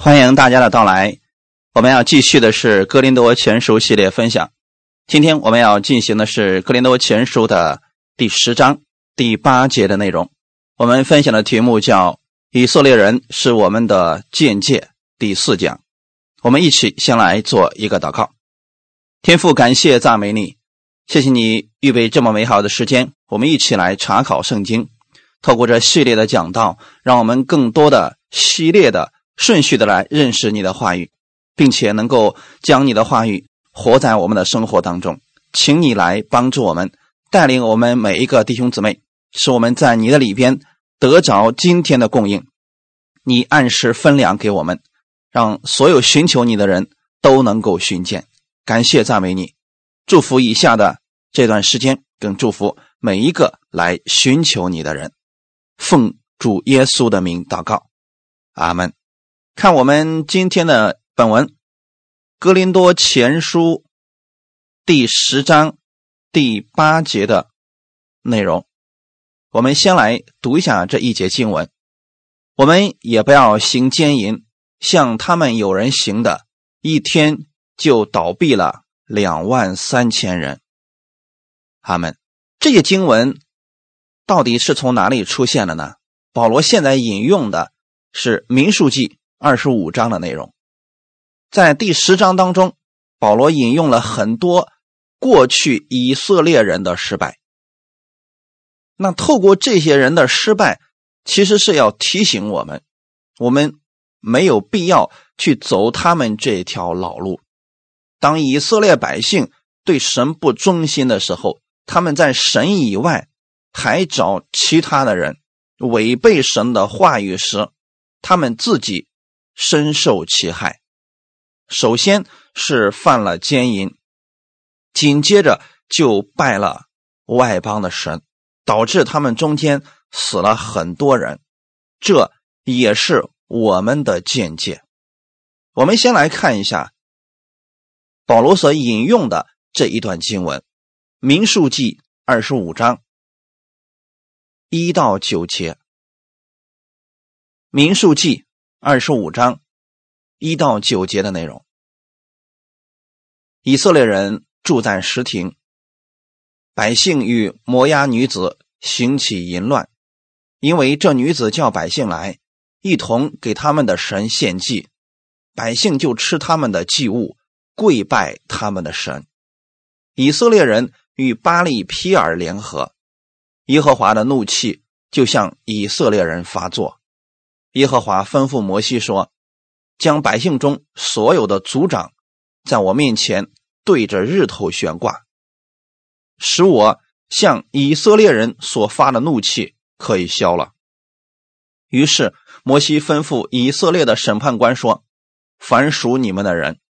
欢迎大家的到来，我们要继续的是《哥林多前书》系列分享。今天我们要进行的是《哥林多前书》的第十章第八节的内容。我们分享的题目叫“以色列人是我们的见解”第四讲。我们一起先来做一个祷告。天父，感谢赞美你，谢谢你预备这么美好的时间，我们一起来查考圣经。透过这系列的讲道，让我们更多的系列的。顺序的来认识你的话语，并且能够将你的话语活在我们的生活当中，请你来帮助我们，带领我们每一个弟兄姊妹，使我们在你的里边得着今天的供应。你按时分粮给我们，让所有寻求你的人都能够寻见。感谢赞美你，祝福以下的这段时间，更祝福每一个来寻求你的人。奉主耶稣的名祷告，阿门。看我们今天的本文，《哥林多前书》第十章第八节的内容。我们先来读一下这一节经文。我们也不要行奸淫，像他们有人行的，一天就倒闭了两万三千人。他们这些经文到底是从哪里出现的呢？保罗现在引用的是《民数记》。二十五章的内容，在第十章当中，保罗引用了很多过去以色列人的失败。那透过这些人的失败，其实是要提醒我们，我们没有必要去走他们这条老路。当以色列百姓对神不忠心的时候，他们在神以外还找其他的人违背神的话语时，他们自己。深受其害，首先是犯了奸淫，紧接着就拜了外邦的神，导致他们中间死了很多人。这也是我们的见解。我们先来看一下保罗所引用的这一段经文，《民数记》二十五章一到九节，《民数记》。二十五章一到九节的内容：以色列人住在石亭，百姓与摩押女子行起淫乱，因为这女子叫百姓来一同给他们的神献祭，百姓就吃他们的祭物，跪拜他们的神。以色列人与巴利皮尔联合，耶和华的怒气就向以色列人发作。耶和华吩咐摩西说：“将百姓中所有的族长，在我面前对着日头悬挂，使我向以色列人所发的怒气可以消了。”于是摩西吩咐以色列的审判官说：“凡属你们的人，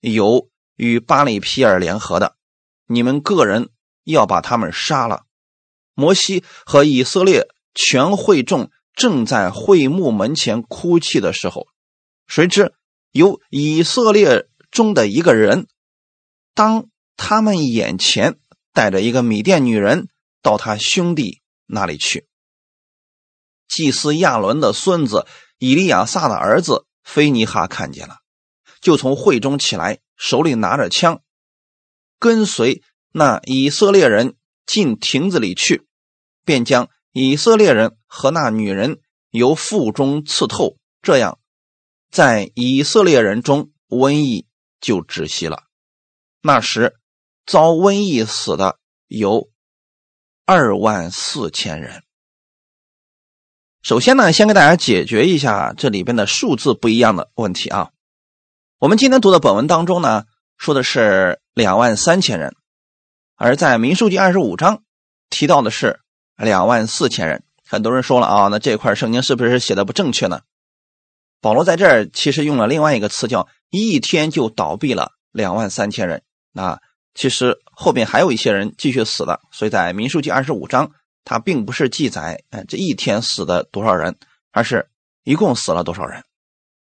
有与巴里皮尔联合的，你们个人要把他们杀了。”摩西和以色列全会众。正在会幕门前哭泣的时候，谁知有以色列中的一个人，当他们眼前带着一个米甸女人到他兄弟那里去。祭司亚伦的孙子以利亚撒的儿子菲尼哈看见了，就从会中起来，手里拿着枪，跟随那以色列人进亭子里去，便将。以色列人和那女人由腹中刺透，这样，在以色列人中瘟疫就止息了。那时遭瘟疫死的有二万四千人。首先呢，先给大家解决一下这里边的数字不一样的问题啊。我们今天读的本文当中呢，说的是两万三千人，而在民数记二十五章提到的是。两万四千人，很多人说了啊，那这块圣经是不是写的不正确呢？保罗在这儿其实用了另外一个词，叫一天就倒闭了两万三千人。那其实后边还有一些人继续死了，所以在民数记二十五章，它并不是记载哎这一天死的多少人，而是一共死了多少人。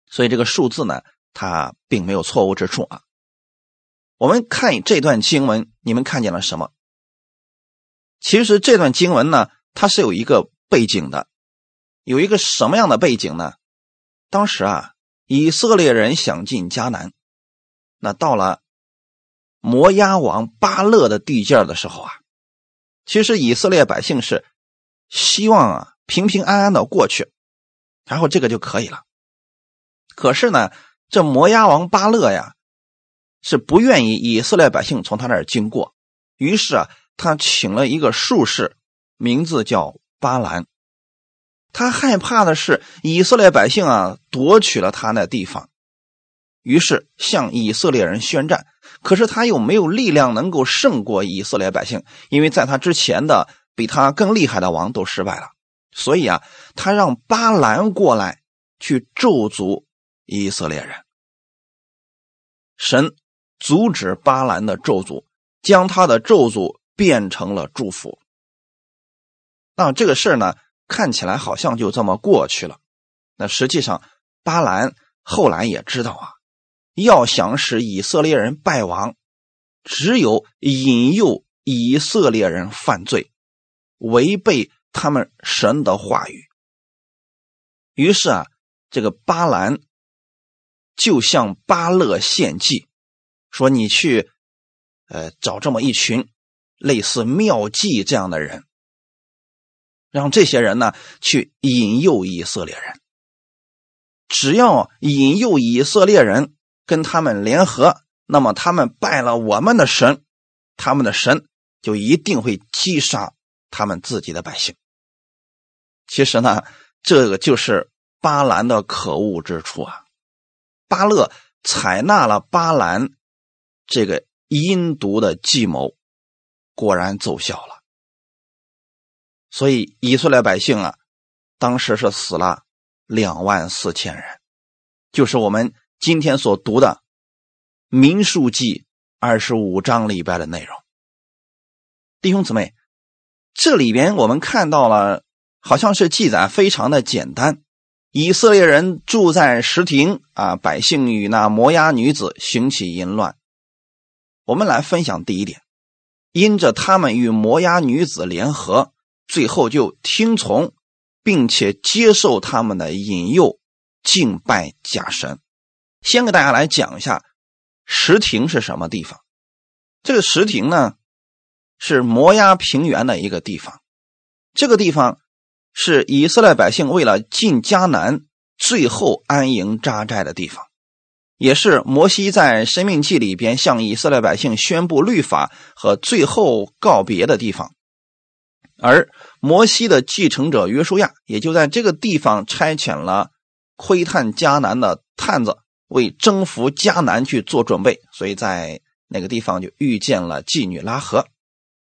所以这个数字呢，它并没有错误之处啊。我们看这段经文，你们看见了什么？其实这段经文呢，它是有一个背景的，有一个什么样的背景呢？当时啊，以色列人想进迦南，那到了摩押王巴勒的地界的时候啊，其实以色列百姓是希望啊平平安安的过去，然后这个就可以了。可是呢，这摩押王巴勒呀，是不愿意以色列百姓从他那儿经过，于是啊，他请了一个术士，名字叫巴兰。他害怕的是以色列百姓啊夺取了他那地方，于是向以色列人宣战。可是他又没有力量能够胜过以色列百姓，因为在他之前的比他更厉害的王都失败了。所以啊，他让巴兰过来去咒诅以色列人。神阻止巴兰的咒诅，将他的咒诅变成了祝福。那这个事儿呢？看起来好像就这么过去了，那实际上巴兰后来也知道啊，要想使以色列人败亡，只有引诱以色列人犯罪，违背他们神的话语。于是啊，这个巴兰就向巴勒献计，说：“你去，呃，找这么一群类似妙计这样的人。”让这些人呢去引诱以色列人，只要引诱以色列人跟他们联合，那么他们拜了我们的神，他们的神就一定会击杀他们自己的百姓。其实呢，这个就是巴兰的可恶之处啊！巴勒采纳了巴兰这个阴毒的计谋，果然奏效了。所以以色列百姓啊，当时是死了两万四千人，就是我们今天所读的《民数记》二十五章里边的内容。弟兄姊妹，这里边我们看到了，好像是记载非常的简单。以色列人住在石亭啊，百姓与那摩押女子行起淫乱。我们来分享第一点，因着他们与摩押女子联合。最后就听从，并且接受他们的引诱，敬拜假神。先给大家来讲一下石亭是什么地方。这个石亭呢，是摩崖平原的一个地方。这个地方是以色列百姓为了进迦南，最后安营扎寨的地方，也是摩西在《生命记》里边向以色列百姓宣布律法和最后告别的地方。而摩西的继承者约书亚也就在这个地方差遣了窥探迦南的探子，为征服迦南去做准备。所以在那个地方就遇见了妓女拉合。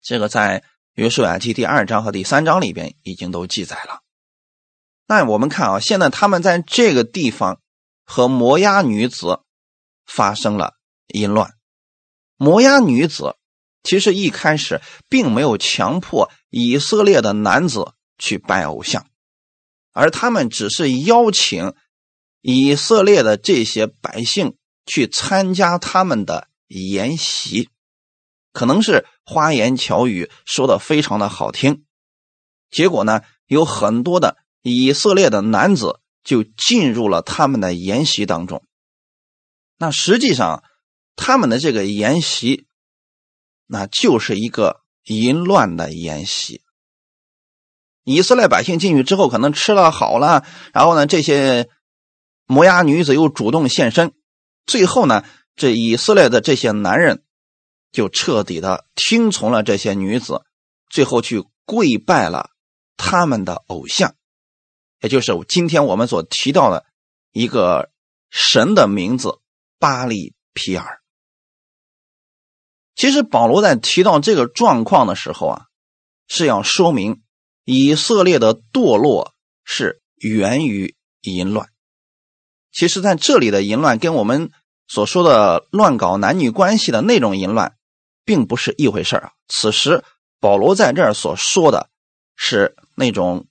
这个在约书亚记第二章和第三章里边已经都记载了。那我们看啊，现在他们在这个地方和摩押女子发生了淫乱。摩押女子。其实一开始并没有强迫以色列的男子去拜偶像，而他们只是邀请以色列的这些百姓去参加他们的筵席，可能是花言巧语说的非常的好听，结果呢，有很多的以色列的男子就进入了他们的筵席当中。那实际上他们的这个筵席。那就是一个淫乱的筵席。以色列百姓进去之后，可能吃了好了，然后呢，这些摩押女子又主动现身，最后呢，这以色列的这些男人就彻底的听从了这些女子，最后去跪拜了他们的偶像，也就是今天我们所提到的一个神的名字巴利皮尔。其实保罗在提到这个状况的时候啊，是要说明以色列的堕落是源于淫乱。其实，在这里的淫乱跟我们所说的乱搞男女关系的那种淫乱，并不是一回事啊。此时保罗在这儿所说的是那种，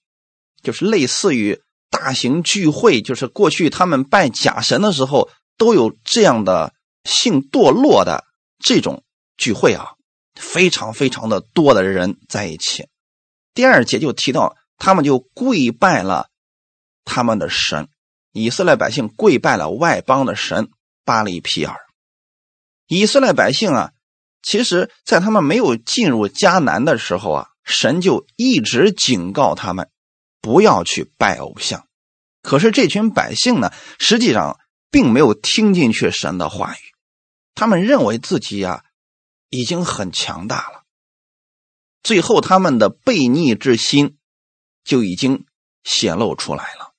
就是类似于大型聚会，就是过去他们拜假神的时候都有这样的性堕落的这种。聚会啊，非常非常的多的人在一起。第二节就提到，他们就跪拜了他们的神，以色列百姓跪拜了外邦的神巴利皮尔。以色列百姓啊，其实，在他们没有进入迦南的时候啊，神就一直警告他们不要去拜偶像。可是这群百姓呢，实际上并没有听进去神的话语，他们认为自己呀已经很强大了。最后，他们的悖逆之心就已经显露出来了，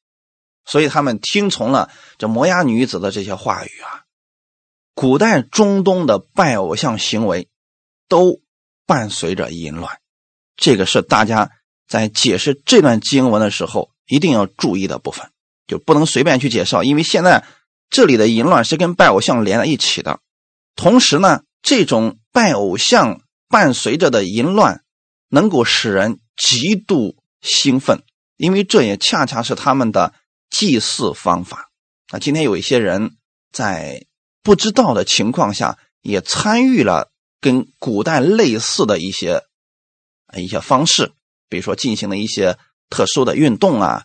所以他们听从了这摩押女子的这些话语啊。古代中东的拜偶像行为都伴随着淫乱，这个是大家在解释这段经文的时候一定要注意的部分，就不能随便去介绍，因为现在这里的淫乱是跟拜偶像连在一起的。同时呢，这种拜偶像伴随着的淫乱。能够使人极度兴奋，因为这也恰恰是他们的祭祀方法。啊，今天有一些人在不知道的情况下，也参与了跟古代类似的一些一些方式，比如说进行了一些特殊的运动啊，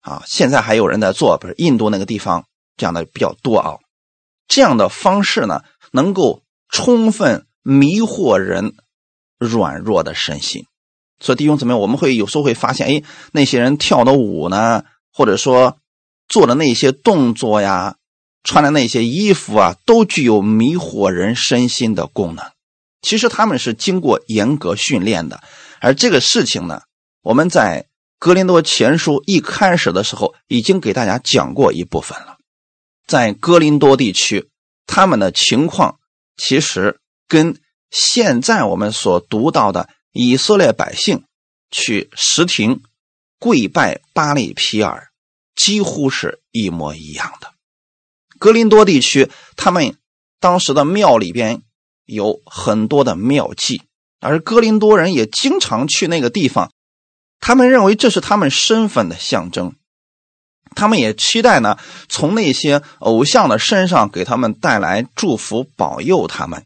啊，现在还有人在做，不是印度那个地方这样的比较多啊。这样的方式呢，能够充分迷惑人。软弱的身心，所以弟兄姊妹，我们会有时候会发现，哎，那些人跳的舞呢，或者说做的那些动作呀，穿的那些衣服啊，都具有迷惑人身心的功能。其实他们是经过严格训练的，而这个事情呢，我们在格林多前书一开始的时候已经给大家讲过一部分了。在格林多地区，他们的情况其实跟。现在我们所读到的以色列百姓去石亭跪拜巴利皮尔，几乎是一模一样的。格林多地区，他们当时的庙里边有很多的庙祭，而格林多人也经常去那个地方，他们认为这是他们身份的象征，他们也期待呢从那些偶像的身上给他们带来祝福，保佑他们。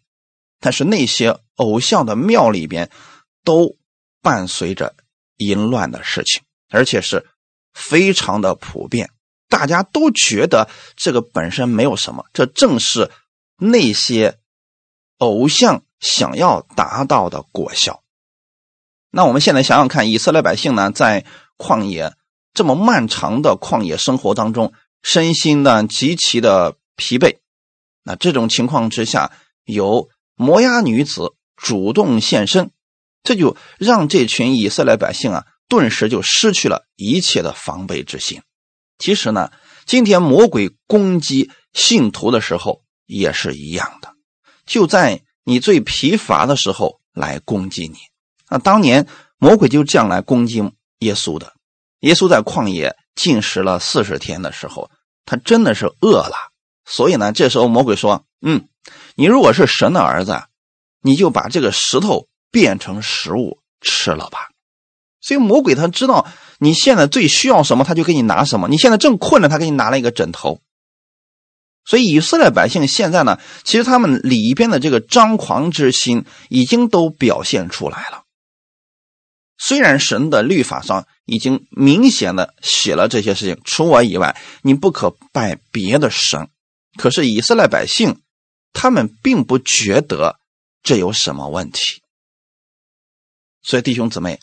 但是那些偶像的庙里边，都伴随着淫乱的事情，而且是非常的普遍。大家都觉得这个本身没有什么，这正是那些偶像想要达到的果效。那我们现在想想看，以色列百姓呢，在旷野这么漫长的旷野生活当中，身心呢极其的疲惫。那这种情况之下，有。摩押女子主动现身，这就让这群以色列百姓啊，顿时就失去了一切的防备之心。其实呢，今天魔鬼攻击信徒的时候也是一样的，就在你最疲乏的时候来攻击你。那当年魔鬼就这样来攻击耶稣的。耶稣在旷野进食了四十天的时候，他真的是饿了。所以呢，这时候魔鬼说：“嗯。”你如果是神的儿子，你就把这个石头变成食物吃了吧。所以魔鬼他知道你现在最需要什么，他就给你拿什么。你现在正困着，他给你拿了一个枕头。所以以色列百姓现在呢，其实他们里边的这个张狂之心已经都表现出来了。虽然神的律法上已经明显的写了这些事情，除我以外，你不可拜别的神。可是以色列百姓。他们并不觉得这有什么问题，所以弟兄姊妹，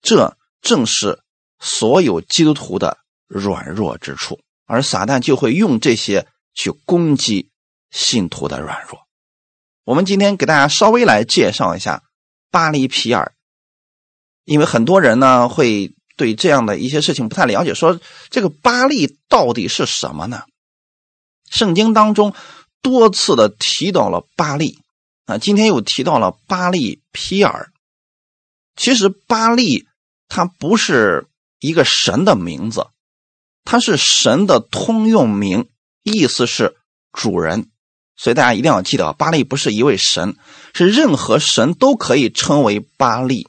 这正是所有基督徒的软弱之处，而撒旦就会用这些去攻击信徒的软弱。我们今天给大家稍微来介绍一下巴黎皮尔，因为很多人呢会对这样的一些事情不太了解，说这个巴利到底是什么呢？圣经当中。多次的提到了巴利啊，今天又提到了巴利皮尔。其实巴利他不是一个神的名字，他是神的通用名，意思是主人。所以大家一定要记得，巴利不是一位神，是任何神都可以称为巴利。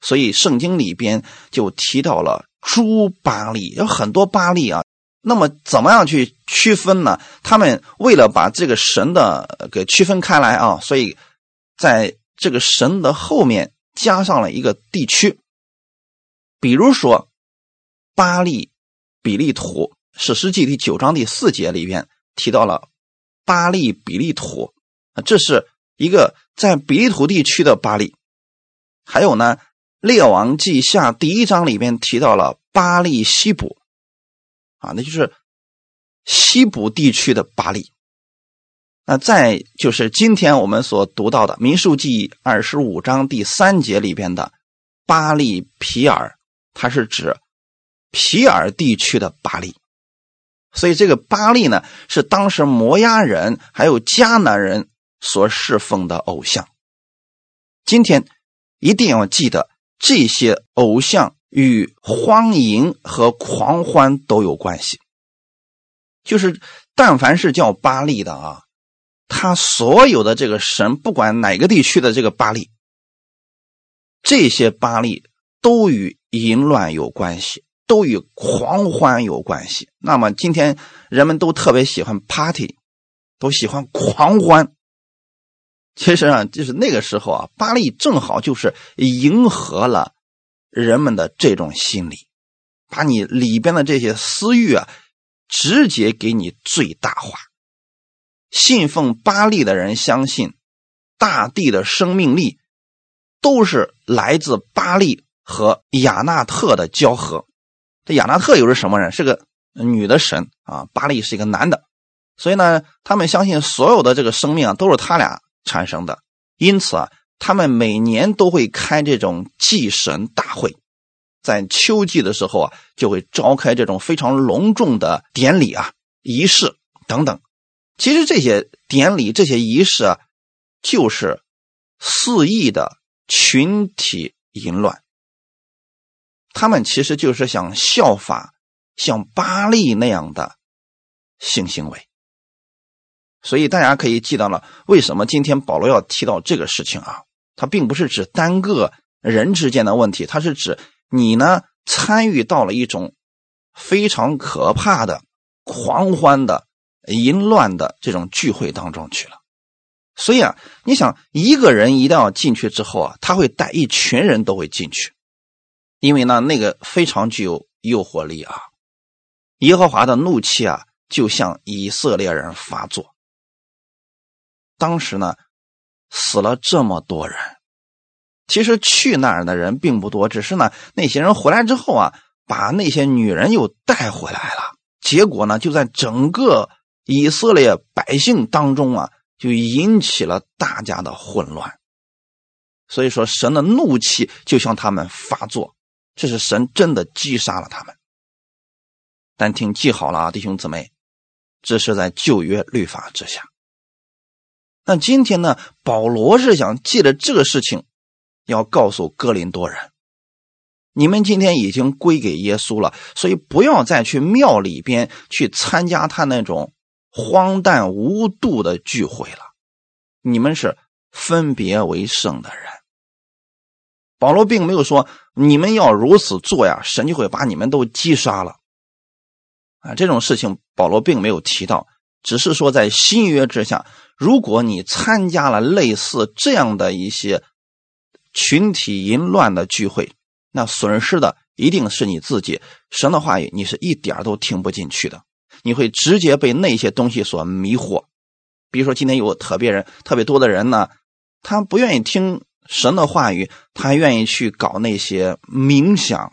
所以圣经里边就提到了诸巴利，有很多巴利啊。那么怎么样去区分呢？他们为了把这个神的给区分开来啊，所以在这个神的后面加上了一个地区，比如说巴利比利图史诗记第九章第四节里边提到了巴利比利土啊，这是一个在比利土地区的巴利。还有呢，《列王记下》第一章里边提到了巴利西卜啊，那就是西部地区的巴利。那再就是今天我们所读到的《民数记》二十五章第三节里边的巴利皮尔，它是指皮尔地区的巴利。所以这个巴利呢，是当时摩押人还有迦南人所侍奉的偶像。今天一定要记得，这些偶像与荒淫和狂欢都有关系。就是但凡是叫巴利的啊。他所有的这个神，不管哪个地区的这个巴利，这些巴利都与淫乱有关系，都与狂欢有关系。那么今天人们都特别喜欢 party，都喜欢狂欢。其实啊，就是那个时候啊，巴利正好就是迎合了人们的这种心理，把你里边的这些私欲啊，直接给你最大化。信奉巴利的人相信，大地的生命力都是来自巴利和亚纳特的交合。这亚纳特又是什么人？是个女的神啊。巴利是一个男的，所以呢，他们相信所有的这个生命啊都是他俩产生的。因此啊，他们每年都会开这种祭神大会，在秋季的时候啊，就会召开这种非常隆重的典礼啊、仪式等等。其实这些典礼、这些仪式啊，就是肆意的群体淫乱。他们其实就是想效法像巴利那样的性行为。所以大家可以记到了，为什么今天保罗要提到这个事情啊？他并不是指单个人之间的问题，他是指你呢参与到了一种非常可怕的狂欢的。淫乱的这种聚会当中去了，所以啊，你想一个人一旦要进去之后啊，他会带一群人都会进去，因为呢，那个非常具有诱惑力啊。耶和华的怒气啊，就向以色列人发作。当时呢，死了这么多人，其实去那儿的人并不多，只是呢，那些人回来之后啊，把那些女人又带回来了，结果呢，就在整个。以色列百姓当中啊，就引起了大家的混乱。所以说，神的怒气就向他们发作，这是神真的击杀了他们。但请记好了啊，弟兄姊妹，这是在旧约律法之下。那今天呢，保罗是想借着这个事情，要告诉哥林多人：你们今天已经归给耶稣了，所以不要再去庙里边去参加他那种。荒诞无度的聚会了，你们是分别为圣的人。保罗并没有说你们要如此做呀，神就会把你们都击杀了。啊，这种事情保罗并没有提到，只是说在新约之下，如果你参加了类似这样的一些群体淫乱的聚会，那损失的一定是你自己。神的话语你是一点都听不进去的。你会直接被那些东西所迷惑，比如说今天有特别人特别多的人呢，他不愿意听神的话语，他愿意去搞那些冥想，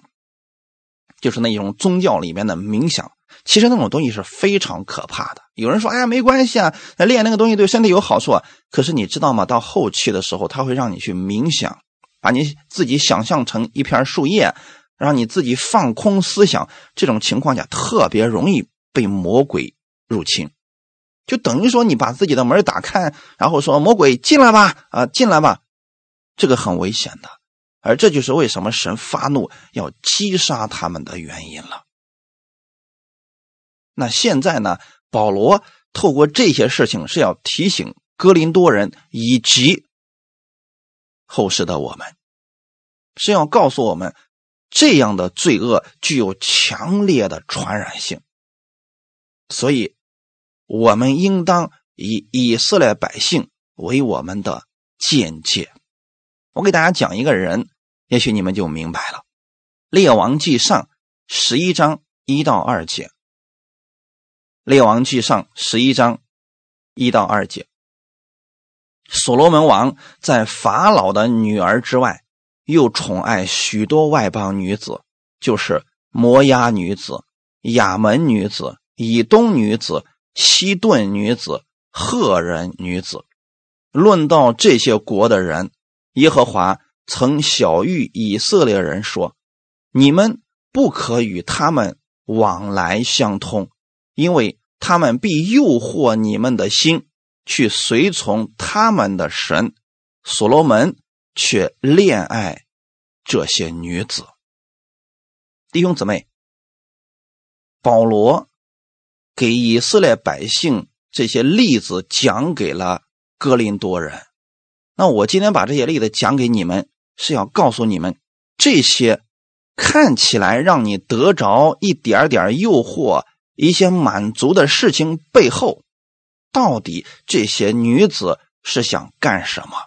就是那种宗教里面的冥想。其实那种东西是非常可怕的。有人说：“哎呀，没关系啊，练那个东西对身体有好处。”啊。可是你知道吗？到后期的时候，他会让你去冥想，把你自己想象成一片树叶，让你自己放空思想。这种情况下特别容易。被魔鬼入侵，就等于说你把自己的门打开，然后说魔鬼进来吧，啊进来吧，这个很危险的，而这就是为什么神发怒要击杀他们的原因了。那现在呢，保罗透过这些事情是要提醒哥林多人以及后世的我们，是要告诉我们这样的罪恶具有强烈的传染性。所以，我们应当以以色列百姓为我们的见解。我给大家讲一个人，也许你们就明白了。列王记上十一章一到二节，列王记上十一章一到二节。所罗门王在法老的女儿之外，又宠爱许多外邦女子，就是摩押女子、亚门女子、以东女子、西顿女子、赫人女子。论到这些国的人，耶和华曾晓谕以色列人说：“你们不可与他们往来相通，因为他们必诱惑你们的心。”去随从他们的神，所罗门却恋爱这些女子。弟兄姊妹，保罗给以色列百姓这些例子讲给了哥林多人。那我今天把这些例子讲给你们，是要告诉你们，这些看起来让你得着一点点诱惑、一些满足的事情背后。到底这些女子是想干什么？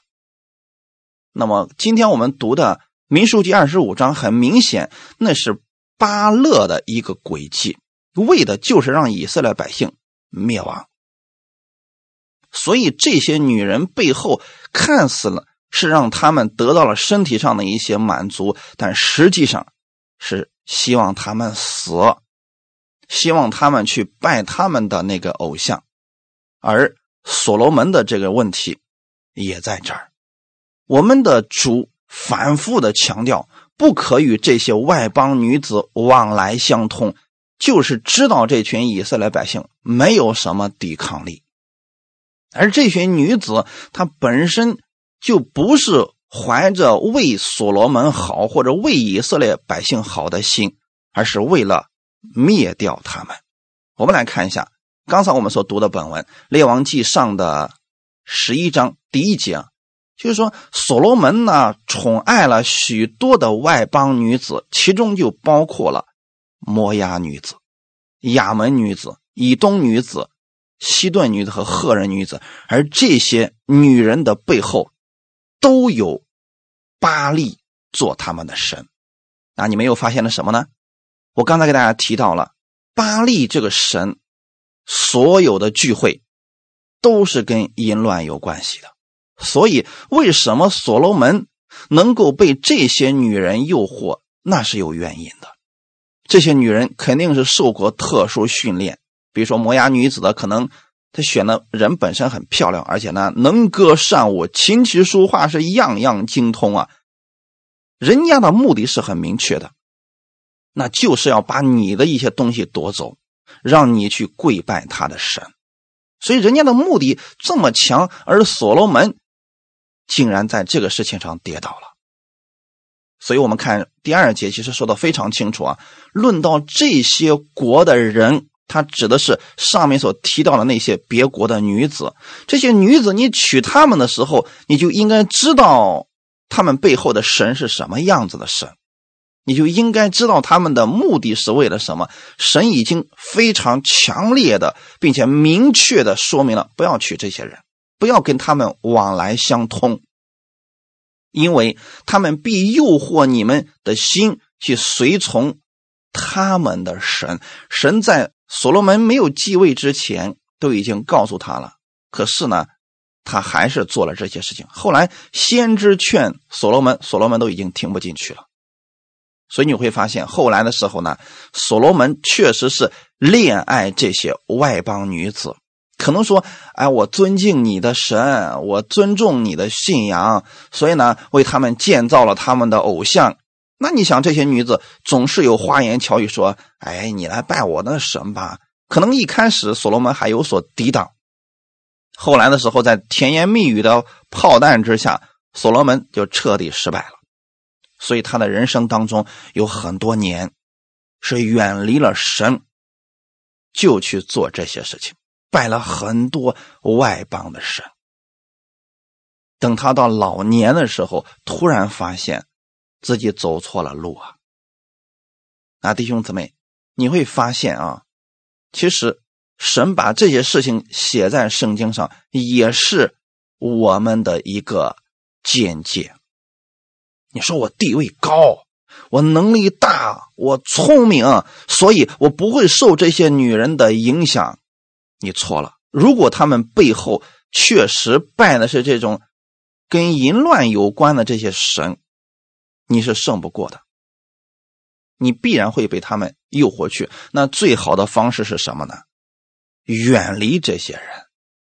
那么今天我们读的《民数记》二十五章，很明显那是巴勒的一个诡计，为的就是让以色列百姓灭亡。所以这些女人背后看似了是让他们得到了身体上的一些满足，但实际上是希望他们死，希望他们去拜他们的那个偶像。而所罗门的这个问题也在这儿。我们的主反复的强调，不可与这些外邦女子往来相通，就是知道这群以色列百姓没有什么抵抗力。而这群女子，她本身就不是怀着为所罗门好或者为以色列百姓好的心，而是为了灭掉他们。我们来看一下。刚才我们所读的本文《列王记上》的十一章第一节，就是说所罗门呢宠爱了许多的外邦女子，其中就包括了摩押女子、亚门女子、以东女子、西顿女子和赫人女子，而这些女人的背后都有巴利做他们的神。那你们又发现了什么呢？我刚才给大家提到了巴利这个神。所有的聚会都是跟淫乱有关系的，所以为什么所罗门能够被这些女人诱惑，那是有原因的。这些女人肯定是受过特殊训练，比如说摩崖女子的，可能她选的人本身很漂亮，而且呢能歌善舞，琴棋书画是样样精通啊。人家的目的是很明确的，那就是要把你的一些东西夺走。让你去跪拜他的神，所以人家的目的这么强，而所罗门竟然在这个事情上跌倒了。所以我们看第二节，其实说的非常清楚啊。论到这些国的人，他指的是上面所提到的那些别国的女子。这些女子，你娶她们的时候，你就应该知道她们背后的神是什么样子的神。你就应该知道他们的目的是为了什么。神已经非常强烈的，并且明确的说明了，不要娶这些人，不要跟他们往来相通，因为他们必诱惑你们的心去随从他们的神。神在所罗门没有继位之前都已经告诉他了，可是呢，他还是做了这些事情。后来先知劝所罗门，所罗门都已经听不进去了。所以你会发现，后来的时候呢，所罗门确实是恋爱这些外邦女子。可能说，哎，我尊敬你的神，我尊重你的信仰，所以呢，为他们建造了他们的偶像。那你想，这些女子总是有花言巧语说，哎，你来拜我的神吧。可能一开始所罗门还有所抵挡，后来的时候，在甜言蜜语的炮弹之下，所罗门就彻底失败了。所以他的人生当中有很多年是远离了神，就去做这些事情，拜了很多外邦的神。等他到老年的时候，突然发现自己走错了路啊！啊，弟兄姊妹，你会发现啊，其实神把这些事情写在圣经上，也是我们的一个见解。你说我地位高，我能力大，我聪明，所以我不会受这些女人的影响。你错了。如果他们背后确实拜的是这种跟淫乱有关的这些神，你是胜不过的。你必然会被他们诱惑去。那最好的方式是什么呢？远离这些人，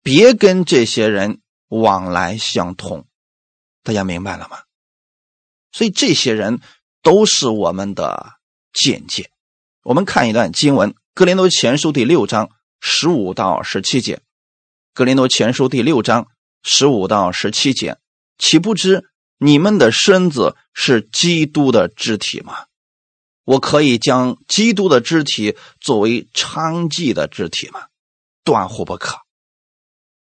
别跟这些人往来相通。大家明白了吗？所以这些人都是我们的见解。我们看一段经文，《格林多前书》第六章十五到十七节，《格林多前书》第六章十五到十七节，岂不知你们的身子是基督的肢体吗？我可以将基督的肢体作为娼妓的肢体吗？断乎不可。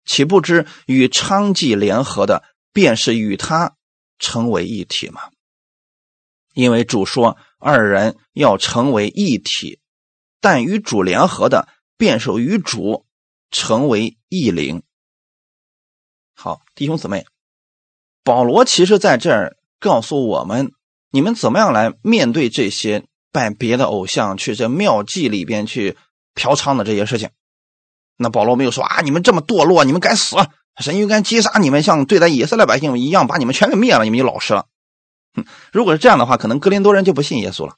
岂不知与娼妓联合的，便是与他成为一体吗？因为主说二人要成为一体，但与主联合的，便是与主成为一灵。好，弟兄姊妹，保罗其实在这儿告诉我们。你们怎么样来面对这些拜别的偶像、去这庙祭里边去嫖娼的这些事情？那保罗没有说啊，你们这么堕落，你们该死，神应该击杀你们，像对待以色列百姓一样，把你们全给灭了，你们就老实了。哼如果是这样的话，可能哥林多人就不信耶稣了。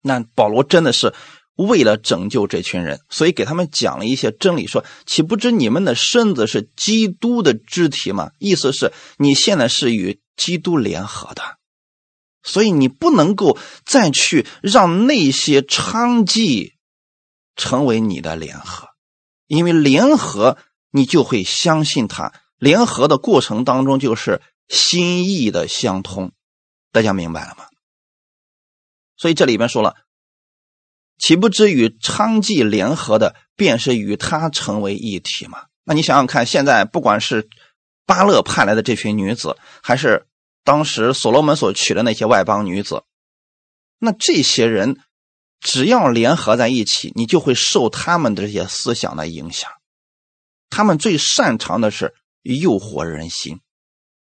那保罗真的是为了拯救这群人，所以给他们讲了一些真理，说岂不知你们的身子是基督的肢体吗？意思是你现在是与基督联合的。所以你不能够再去让那些娼妓成为你的联合，因为联合你就会相信他。联合的过程当中就是心意的相通，大家明白了吗？所以这里边说了，岂不知与娼妓联合的，便是与他成为一体吗？那你想想看，现在不管是巴勒派来的这群女子，还是。当时所罗门所娶的那些外邦女子，那这些人只要联合在一起，你就会受他们的这些思想的影响。他们最擅长的是诱惑人心，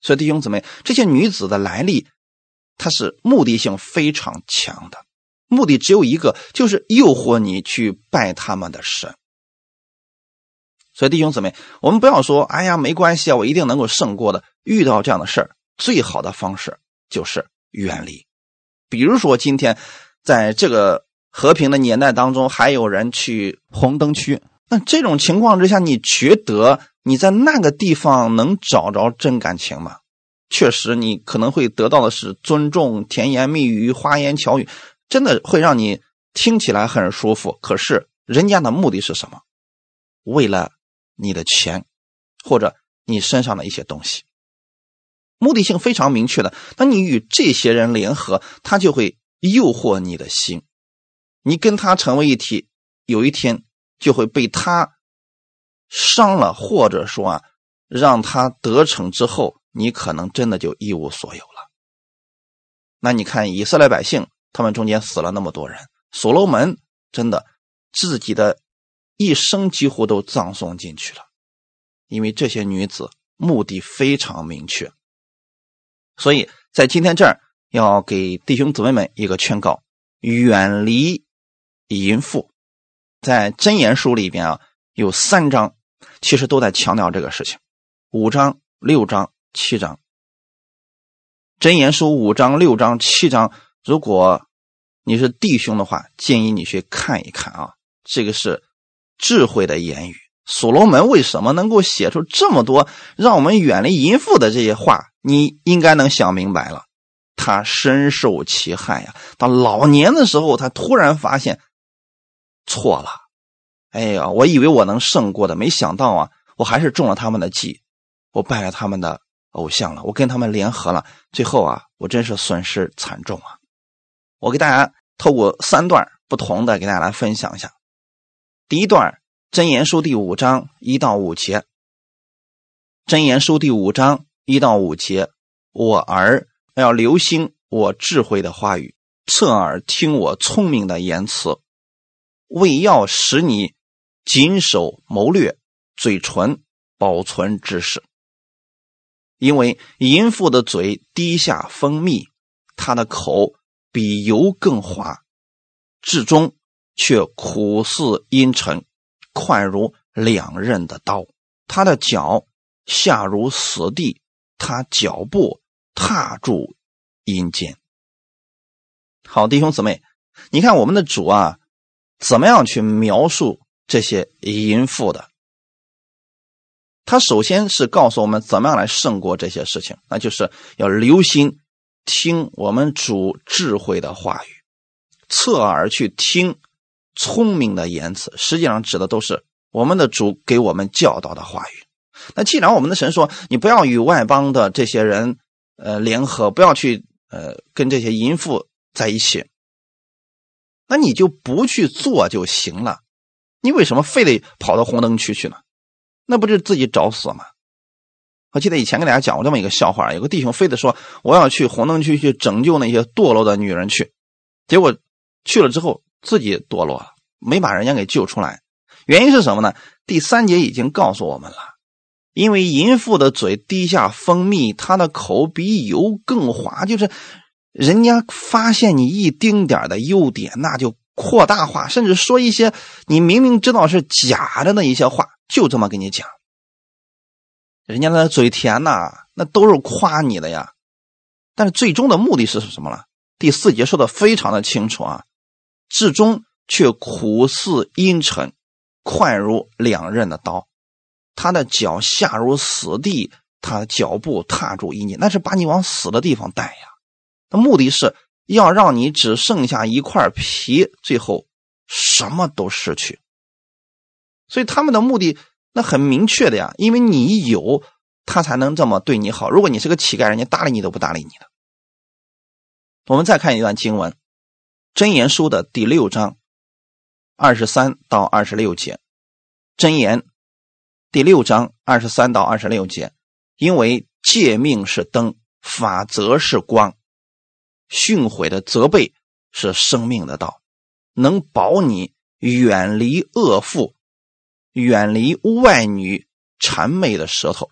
所以弟兄姊妹，这些女子的来历，它是目的性非常强的，目的只有一个，就是诱惑你去拜他们的神。所以弟兄姊妹，我们不要说，哎呀，没关系啊，我一定能够胜过的。遇到这样的事儿。最好的方式就是远离。比如说，今天在这个和平的年代当中，还有人去红灯区。那这种情况之下，你觉得你在那个地方能找着真感情吗？确实，你可能会得到的是尊重、甜言蜜语、花言巧语，真的会让你听起来很舒服。可是，人家的目的是什么？为了你的钱，或者你身上的一些东西。目的性非常明确的，当你与这些人联合，他就会诱惑你的心，你跟他成为一体，有一天就会被他伤了，或者说啊，让他得逞之后，你可能真的就一无所有了。那你看以色列百姓，他们中间死了那么多人，所罗门真的自己的一生几乎都葬送进去了，因为这些女子目的非常明确。所以在今天这儿要给弟兄姊妹们一个劝告：远离淫妇。在真言书里边啊，有三章，其实都在强调这个事情。五章、六章、七章。真言书五章、六章、七章，如果你是弟兄的话，建议你去看一看啊。这个是智慧的言语。所罗门为什么能够写出这么多让我们远离淫妇的这些话？你应该能想明白了，他深受其害呀。到老年的时候，他突然发现错了。哎呀，我以为我能胜过的，没想到啊，我还是中了他们的计，我拜了他们的偶像了，我跟他们联合了，最后啊，我真是损失惨重啊。我给大家透过三段不同的给大家来分享一下。第一段，《真言书》第五章一到五节，《真言书》第五章。一到五节，我儿要留心我智慧的话语，侧耳听我聪明的言辞，为要使你谨守谋略，嘴唇保存知识。因为淫妇的嘴滴下蜂蜜，她的口比油更滑，至终却苦似阴沉，快如两刃的刀，他的脚下如死地，他脚步踏住阴间。好，弟兄姊妹，你看我们的主啊，怎么样去描述这些淫妇的？他首先是告诉我们怎么样来胜过这些事情，那就是要留心听我们主智慧的话语，侧耳去听聪明的言辞。实际上指的都是我们的主给我们教导的话语。那既然我们的神说你不要与外邦的这些人呃联合，不要去呃跟这些淫妇在一起，那你就不去做就行了。你为什么非得跑到红灯区去呢？那不是自己找死吗？我记得以前跟大家讲过这么一个笑话，有个弟兄非得说我要去红灯区去拯救那些堕落的女人去，结果去了之后自己堕落了，没把人家给救出来。原因是什么呢？第三节已经告诉我们了，因为淫妇的嘴滴下蜂蜜，她的口比油更滑，就是人家发现你一丁点的优点，那就扩大化，甚至说一些你明明知道是假的那一些话。就这么跟你讲，人家那嘴甜呐，那都是夸你的呀。但是最终的目的是什么了？第四节说的非常的清楚啊，至终却苦似阴沉，快如两刃的刀。他的脚下如死地，他的脚步踏住阴间，那是把你往死的地方带呀。那目的是要让你只剩下一块皮，最后什么都失去。所以他们的目的那很明确的呀，因为你有，他才能这么对你好。如果你是个乞丐，人家搭理你都不搭理你的。我们再看一段经文，《真言书》的第六章二十三到二十六节，《真言》第六章二十三到二十六节，因为诫命是灯，法则是光，训诲的责备是生命的道，能保你远离恶妇。远离外女谄媚的舌头，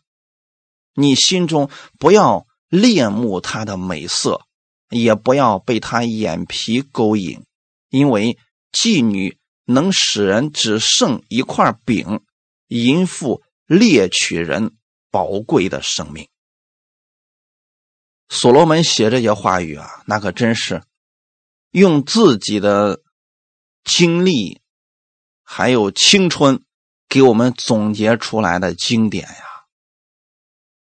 你心中不要恋慕她的美色，也不要被她眼皮勾引，因为妓女能使人只剩一块饼，淫妇猎取人宝贵的生命。所罗门写这些话语啊，那可真是用自己的经历还有青春。给我们总结出来的经典呀，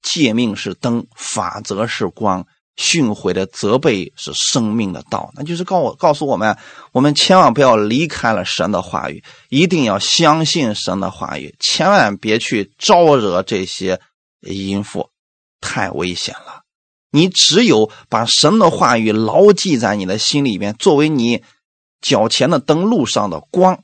诫命是灯，法则是光，训诲的责备是生命的道。那就是告我告诉我们，我们千万不要离开了神的话语，一定要相信神的话语，千万别去招惹这些淫妇，太危险了。你只有把神的话语牢记在你的心里边，作为你脚前的灯路上的光。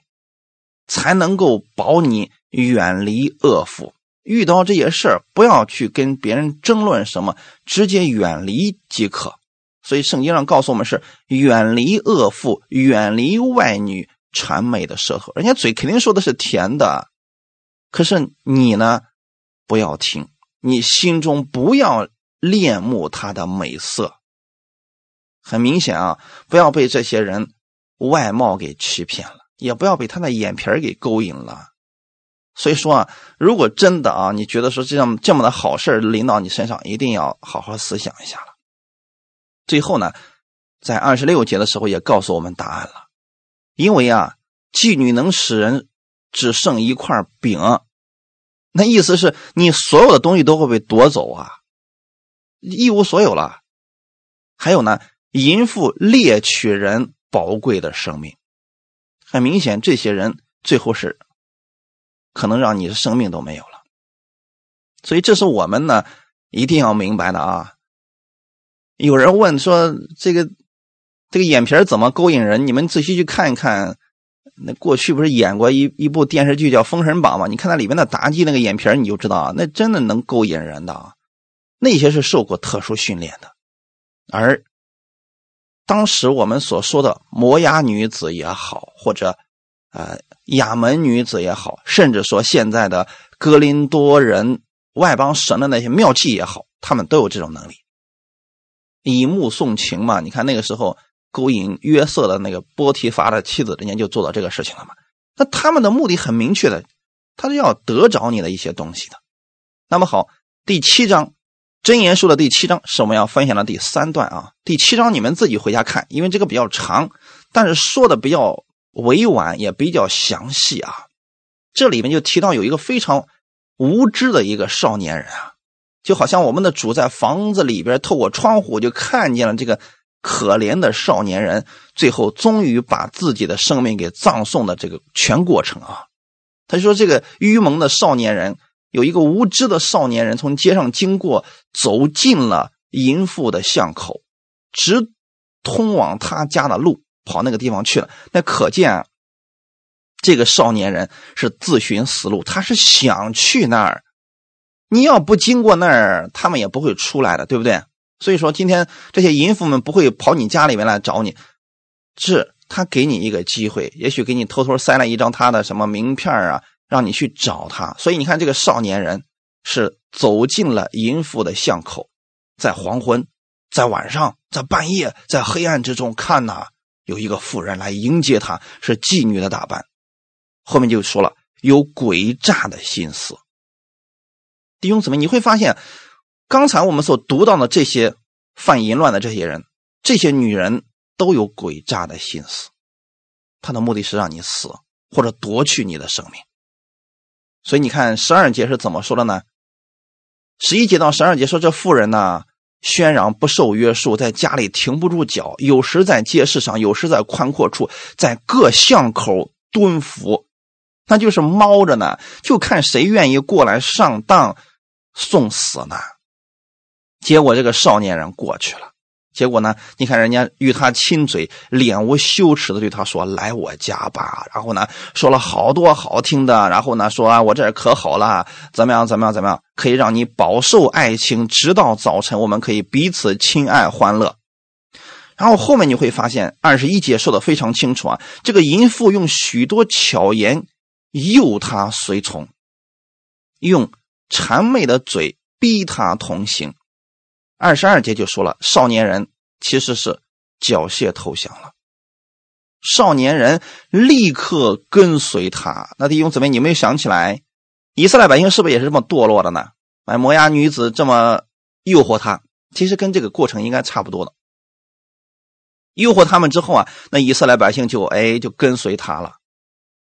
才能够保你远离恶妇。遇到这些事儿，不要去跟别人争论什么，直接远离即可。所以圣经上告诉我们是远离恶妇，远离外女谄媚的舌头。人家嘴肯定说的是甜的，可是你呢，不要听，你心中不要恋慕她的美色。很明显啊，不要被这些人外貌给欺骗了。也不要被他的眼皮给勾引了。所以说啊，如果真的啊，你觉得说这样这么的好事临到你身上，一定要好好思想一下了。最后呢，在二十六节的时候也告诉我们答案了，因为啊，妓女能使人只剩一块饼，那意思是你所有的东西都会被夺走啊，一无所有了。还有呢，淫妇猎取人宝贵的生命。很明显，这些人最后是可能让你的生命都没有了，所以这是我们呢一定要明白的啊。有人问说：“这个这个眼皮怎么勾引人？”你们仔细去看一看，那过去不是演过一一部电视剧叫《封神榜》吗？你看那里面的妲己那个眼皮你就知道啊，那真的能勾引人的。那些是受过特殊训练的，而。当时我们所说的摩押女子也好，或者，呃，亚门女子也好，甚至说现在的哥林多人外邦神的那些妙计也好，他们都有这种能力，以目送情嘛。你看那个时候勾引约瑟的那个波提乏的妻子，人家就做到这个事情了嘛。那他们的目的很明确的，他是要得着你的一些东西的。那么好，第七章真言书的第七章是我们要分享的第三段啊。第七章你们自己回家看，因为这个比较长，但是说的比较委婉，也比较详细啊。这里面就提到有一个非常无知的一个少年人啊，就好像我们的主在房子里边透过窗户就看见了这个可怜的少年人，最后终于把自己的生命给葬送的这个全过程啊。他说这个愚蒙的少年人，有一个无知的少年人从街上经过，走进了淫妇的巷口，直通往他家的路跑那个地方去了。那可见。这个少年人是自寻死路，他是想去那儿。你要不经过那儿，他们也不会出来的，对不对？所以说，今天这些淫妇们不会跑你家里面来找你，是他给你一个机会，也许给你偷偷塞了一张他的什么名片啊，让你去找他。所以你看，这个少年人是走进了淫妇的巷口，在黄昏，在晚上，在半夜，在黑暗之中，看呐，有一个妇人来迎接他，是妓女的打扮。后面就说了，有诡诈的心思。弟兄姊妹，你会发现，刚才我们所读到的这些犯淫乱的这些人，这些女人都有诡诈的心思，她的目的是让你死，或者夺去你的生命。所以你看十二节是怎么说的呢？十一节到十二节说，这妇人呢，喧嚷不受约束，在家里停不住脚，有时在街市上，有时在宽阔处，在各巷口蹲伏。那就是猫着呢，就看谁愿意过来上当送死呢。结果这个少年人过去了，结果呢，你看人家与他亲嘴，脸无羞耻的对他说：“来我家吧。”然后呢，说了好多好听的，然后呢，说啊，我这可好了，怎么样，怎么样，怎么样，可以让你饱受爱情，直到早晨，我们可以彼此亲爱欢乐。然后后面你会发现，二十一节说的非常清楚啊，这个淫妇用许多巧言。诱他随从，用谄媚的嘴逼他同行。二十二节就说了，少年人其实是缴械投降了。少年人立刻跟随他。那弟兄姊妹，你没有想起来，以色列百姓是不是也是这么堕落的呢？哎，摩押女子这么诱惑他，其实跟这个过程应该差不多的。诱惑他们之后啊，那以色列百姓就哎就跟随他了。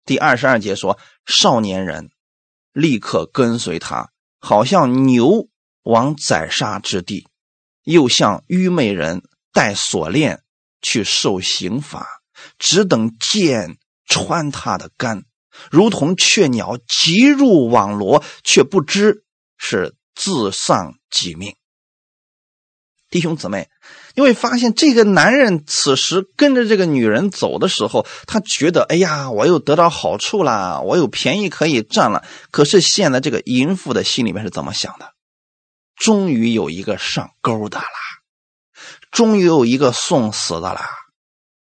第二十二节说，少年人立刻跟随他，好像牛往宰杀之地，又像愚昧人带锁链去受刑罚，只等剑穿他的肝，如同雀鸟急入网罗，却不知是自丧己命。弟兄姊妹。你会发现，这个男人此时跟着这个女人走的时候，他觉得：“哎呀，我又得到好处了，我有便宜可以占了。”可是现在这个淫妇的心里面是怎么想的？终于有一个上钩的啦，终于有一个送死的啦，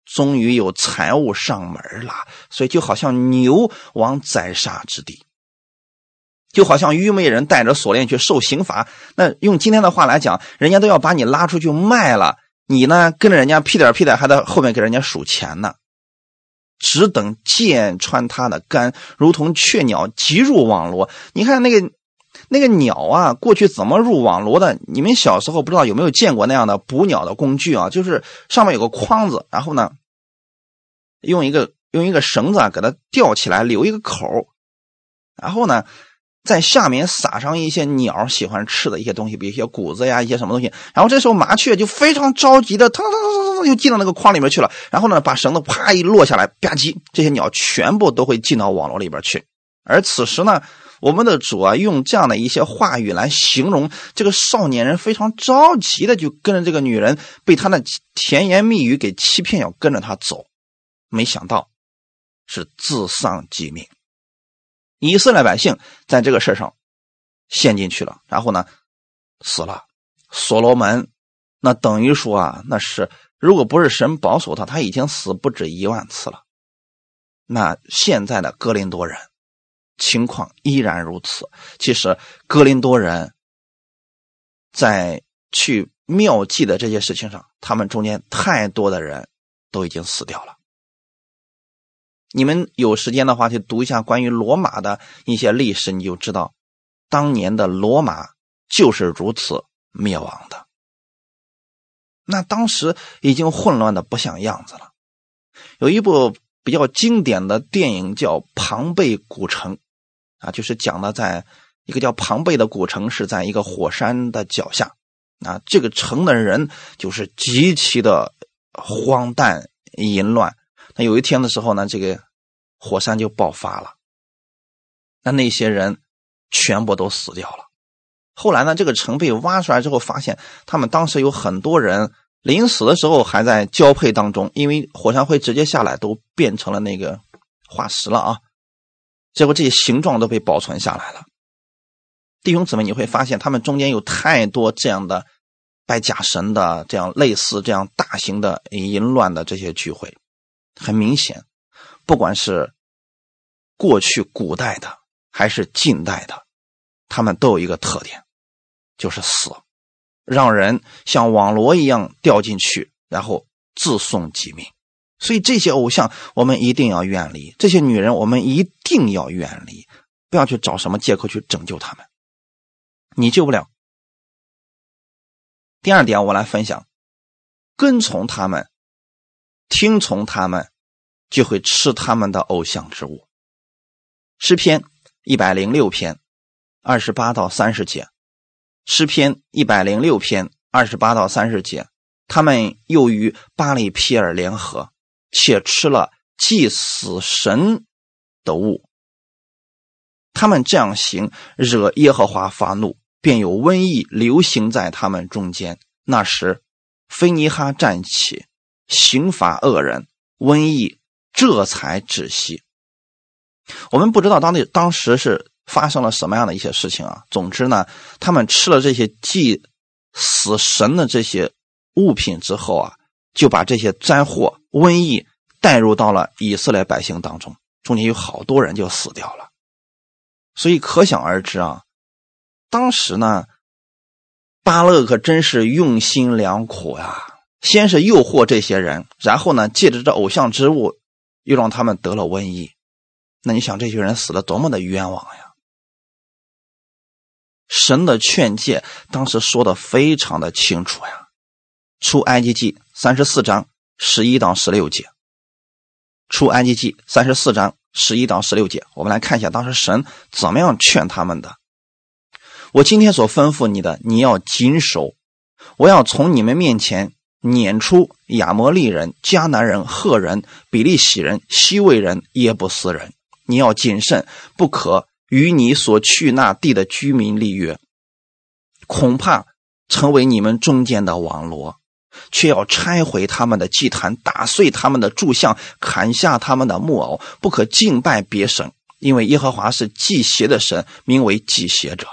终于有财物上门了，所以就好像牛往宰杀之地。就好像愚昧人带着锁链去受刑罚，那用今天的话来讲，人家都要把你拉出去卖了，你呢跟着人家屁颠屁颠还在后面给人家数钱呢，只等剑穿他的肝，如同雀鸟急入网罗。你看那个那个鸟啊，过去怎么入网罗的？你们小时候不知道有没有见过那样的捕鸟的工具啊？就是上面有个筐子，然后呢，用一个用一个绳子啊给它吊起来，留一个口，然后呢。在下面撒上一些鸟喜欢吃的一些东西，比如一些谷子呀，一些什么东西。然后这时候麻雀就非常着急的，腾腾腾腾腾就进到那个筐里面去了。然后呢，把绳子啪一落下来，吧唧，这些鸟全部都会进到网络里边去。而此时呢，我们的主啊，用这样的一些话语来形容这个少年人非常着急的就跟着这个女人，被他的甜言蜜语给欺骗，要跟着他走，没想到是自丧己命。以色列百姓在这个事上陷进去了，然后呢死了。所罗门那等于说啊，那是如果不是神保守他，他已经死不止一万次了。那现在的哥林多人情况依然如此。其实哥林多人在去妙计的这些事情上，他们中间太多的人都已经死掉了。你们有时间的话，去读一下关于罗马的一些历史，你就知道，当年的罗马就是如此灭亡的。那当时已经混乱的不像样子了。有一部比较经典的电影叫《庞贝古城》，啊，就是讲的在一个叫庞贝的古城是在一个火山的脚下，啊，这个城的人就是极其的荒诞淫乱。那有一天的时候呢，这个火山就爆发了，那那些人全部都死掉了。后来呢，这个城被挖出来之后，发现他们当时有很多人临死的时候还在交配当中，因为火山灰直接下来都变成了那个化石了啊。结果这些形状都被保存下来了。弟兄姊妹，你会发现他们中间有太多这样的拜假神的，这样类似这样大型的淫乱的这些聚会。很明显，不管是过去古代的还是近代的，他们都有一个特点，就是死，让人像网罗一样掉进去，然后自送己命。所以这些偶像我们一定要远离，这些女人我们一定要远离，不要去找什么借口去拯救他们，你救不了。第二点，我来分享，跟从他们。听从他们，就会吃他们的偶像之物。诗篇一百零六篇二十八到三十节，诗篇一百零六篇二十八到三十节，他们又与巴利皮尔联合，且吃了祭死神的物。他们这样行，惹耶和华发怒，便有瘟疫流行在他们中间。那时，菲尼哈站起。刑罚恶人，瘟疫这才止息。我们不知道当地当时是发生了什么样的一些事情啊。总之呢，他们吃了这些祭死神的这些物品之后啊，就把这些灾祸、瘟疫带入到了以色列百姓当中，中间有好多人就死掉了。所以可想而知啊，当时呢，巴勒可真是用心良苦呀。先是诱惑这些人，然后呢，借着这偶像之物，又让他们得了瘟疫。那你想，这些人死的多么的冤枉呀！神的劝诫当时说的非常的清楚呀，《出埃及记》三十四章十一到十六节，《出埃及记》三十四章十一到十六节，我们来看一下当时神怎么样劝他们的。我今天所吩咐你的，你要谨守。我要从你们面前。撵出亚摩利人、迦南人、赫人、比利洗人、西魏人、耶布斯人。你要谨慎，不可与你所去那地的居民立约，恐怕成为你们中间的网罗。却要拆毁他们的祭坛，打碎他们的柱像，砍下他们的木偶，不可敬拜别神，因为耶和华是祭邪的神，名为祭邪者。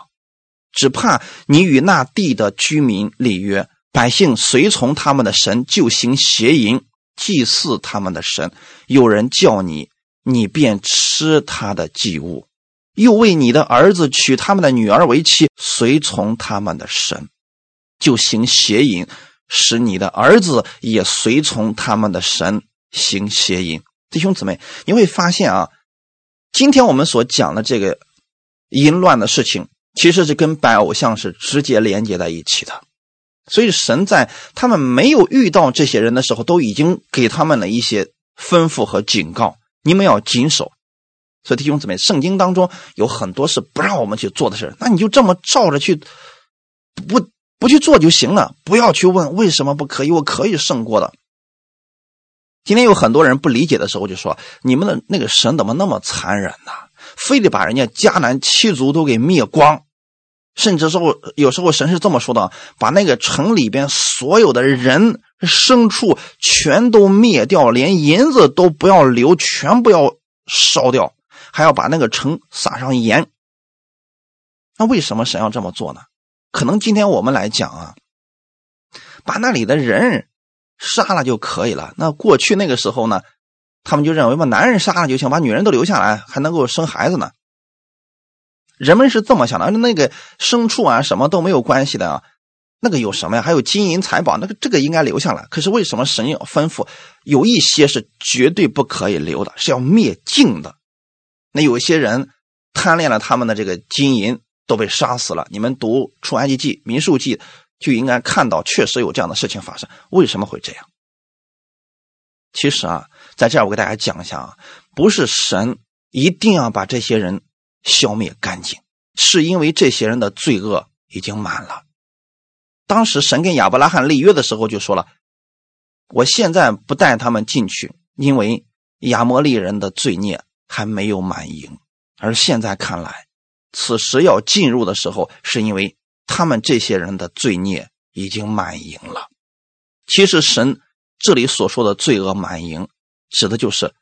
只怕你与那地的居民立约。百姓随从他们的神，就行邪淫，祭祀他们的神。有人叫你，你便吃他的祭物；又为你的儿子娶他们的女儿为妻，随从他们的神，就行邪淫，使你的儿子也随从他们的神行邪淫。弟兄姊妹，你会发现啊，今天我们所讲的这个淫乱的事情，其实是跟拜偶像是直接连接在一起的。所以，神在他们没有遇到这些人的时候，都已经给他们了一些吩咐和警告：你们要谨守。所以，弟兄姊妹，圣经当中有很多是不让我们去做的事那你就这么照着去，不不去做就行了。不要去问为什么不可以，我可以胜过的。今天有很多人不理解的时候，就说：你们的那个神怎么那么残忍呢？非得把人家迦南七族都给灭光。甚至说，有时候神是这么说的：把那个城里边所有的人、牲畜全都灭掉，连银子都不要留，全部要烧掉，还要把那个城撒上盐。那为什么神要这么做呢？可能今天我们来讲啊，把那里的人杀了就可以了。那过去那个时候呢，他们就认为把男人杀了就行，把女人都留下来，还能够生孩子呢。人们是这么想的，那个牲畜啊，什么都没有关系的啊。那个有什么呀？还有金银财宝，那个这个应该留下来。可是为什么神要吩咐有一些是绝对不可以留的，是要灭尽的？那有些人贪恋了他们的这个金银，都被杀死了。你们读出埃及记、民数记，就应该看到确实有这样的事情发生。为什么会这样？其实啊，在这儿我给大家讲一下啊，不是神一定要把这些人消灭干净，是因为这些人的罪恶已经满了。当时神跟亚伯拉罕立约的时候就说了：“我现在不带他们进去，因为亚摩利人的罪孽还没有满盈。而现在看来，此时要进入的时候，是因为他们这些人的罪孽已经满盈了。其实神这里所说的罪恶满盈，指的就是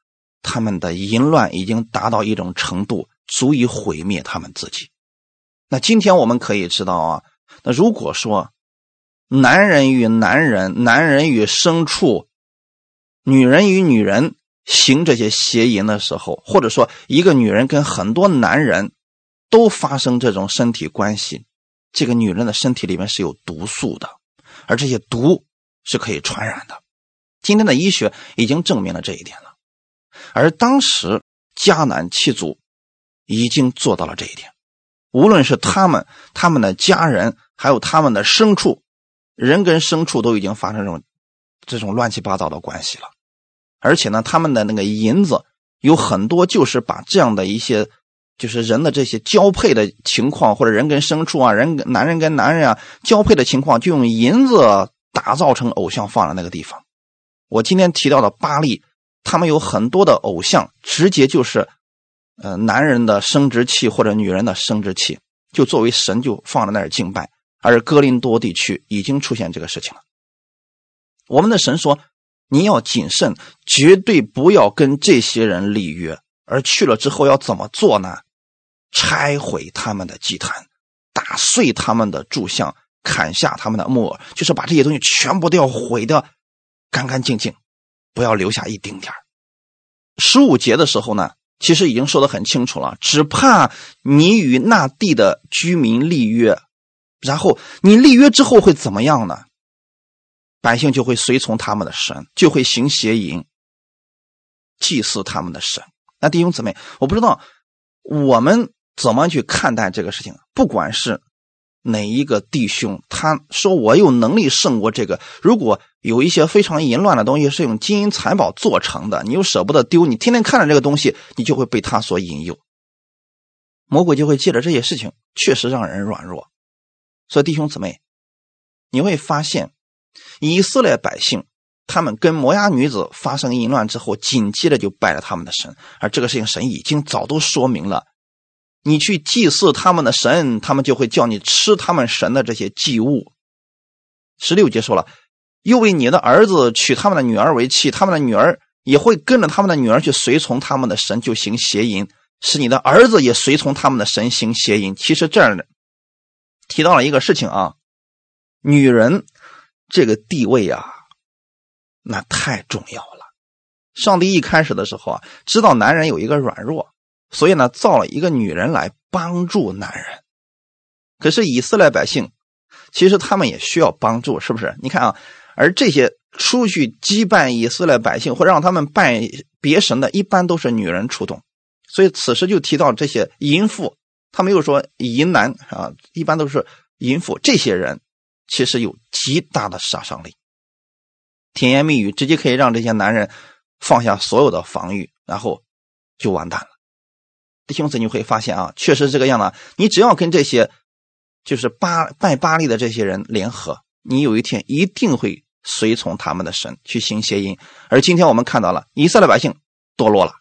他们的淫乱已经达到一种程度，足以毁灭他们自己。那今天我们可以知道啊，那如果说，男人与男人，男人与牲畜，女人与女人行这些邪淫的时候，或者说一个女人跟很多男人都发生这种身体关系，这个女人的身体里面是有毒素的，而这些毒是可以传染的。今天的医学已经证明了这一点了，而当时迦南七族已经做到了这一点，无论是他们、他们的家人，还有他们的牲畜。人跟牲畜都已经发生这种这种乱七八糟的关系了，而且呢，他们的那个银子有很多，就是把这样的一些就是人的这些交配的情况，或者人跟牲畜啊，人男人跟男人啊交配的情况，就用银子打造成偶像放在那个地方。我今天提到的巴利，他们有很多的偶像，直接就是呃男人的生殖器或者女人的生殖器，就作为神就放在那儿敬拜。而哥林多地区已经出现这个事情了。我们的神说：“你要谨慎，绝对不要跟这些人立约。而去了之后要怎么做呢？拆毁他们的祭坛，打碎他们的柱像，砍下他们的木偶，就是把这些东西全部都要毁的干干净净，不要留下一丁点十五节的时候呢，其实已经说的很清楚了，只怕你与那地的居民立约。”然后你立约之后会怎么样呢？百姓就会随从他们的神，就会行邪淫，祭祀他们的神。那弟兄姊妹，我不知道我们怎么去看待这个事情。不管是哪一个弟兄，他说我有能力胜过这个。如果有一些非常淫乱的东西是用金银财宝做成的，你又舍不得丢，你天天看着这个东西，你就会被他所引诱。魔鬼就会借着这些事情，确实让人软弱。所以，弟兄姊妹，你会发现，以色列百姓他们跟摩押女子发生淫乱之后，紧接着就拜了他们的神，而这个事情神已经早都说明了。你去祭祀他们的神，他们就会叫你吃他们神的这些祭物。十六节说了，又为你的儿子娶他们的女儿为妻，他们的女儿也会跟着他们的女儿去随从他们的神，就行邪淫，使你的儿子也随从他们的神行邪淫。其实这样的。提到了一个事情啊，女人这个地位啊，那太重要了。上帝一开始的时候啊，知道男人有一个软弱，所以呢，造了一个女人来帮助男人。可是以色列百姓，其实他们也需要帮助，是不是？你看啊，而这些出去击败以色列百姓或让他们拜别神的，一般都是女人出动。所以此时就提到这些淫妇。他没有说淫男啊，一般都是淫妇。这些人其实有极大的杀伤力，甜言蜜语直接可以让这些男人放下所有的防御，然后就完蛋了。弟兄姊妹，你会发现啊，确实这个样子。你只要跟这些就是巴拜巴利的这些人联合，你有一天一定会随从他们的神去行邪淫。而今天我们看到了以色列百姓堕落了，